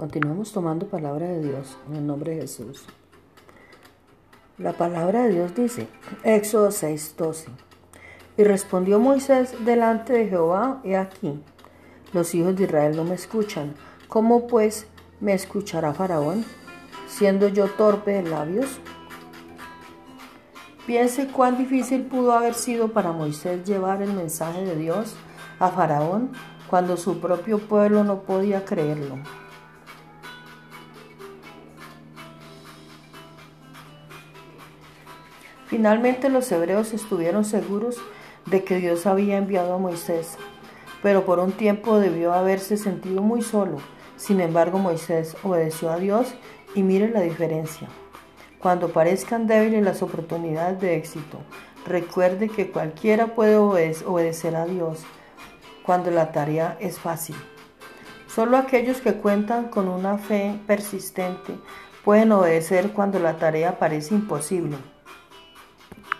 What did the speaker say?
Continuamos tomando palabra de Dios en el nombre de Jesús. La palabra de Dios dice, Éxodo 6:12, y respondió Moisés delante de Jehová, he aquí, los hijos de Israel no me escuchan, ¿cómo pues me escuchará Faraón, siendo yo torpe de labios? Piense cuán difícil pudo haber sido para Moisés llevar el mensaje de Dios a Faraón cuando su propio pueblo no podía creerlo. Finalmente los hebreos estuvieron seguros de que Dios había enviado a Moisés, pero por un tiempo debió haberse sentido muy solo. Sin embargo, Moisés obedeció a Dios y mire la diferencia. Cuando parezcan débiles las oportunidades de éxito, recuerde que cualquiera puede obedecer a Dios cuando la tarea es fácil. Solo aquellos que cuentan con una fe persistente pueden obedecer cuando la tarea parece imposible.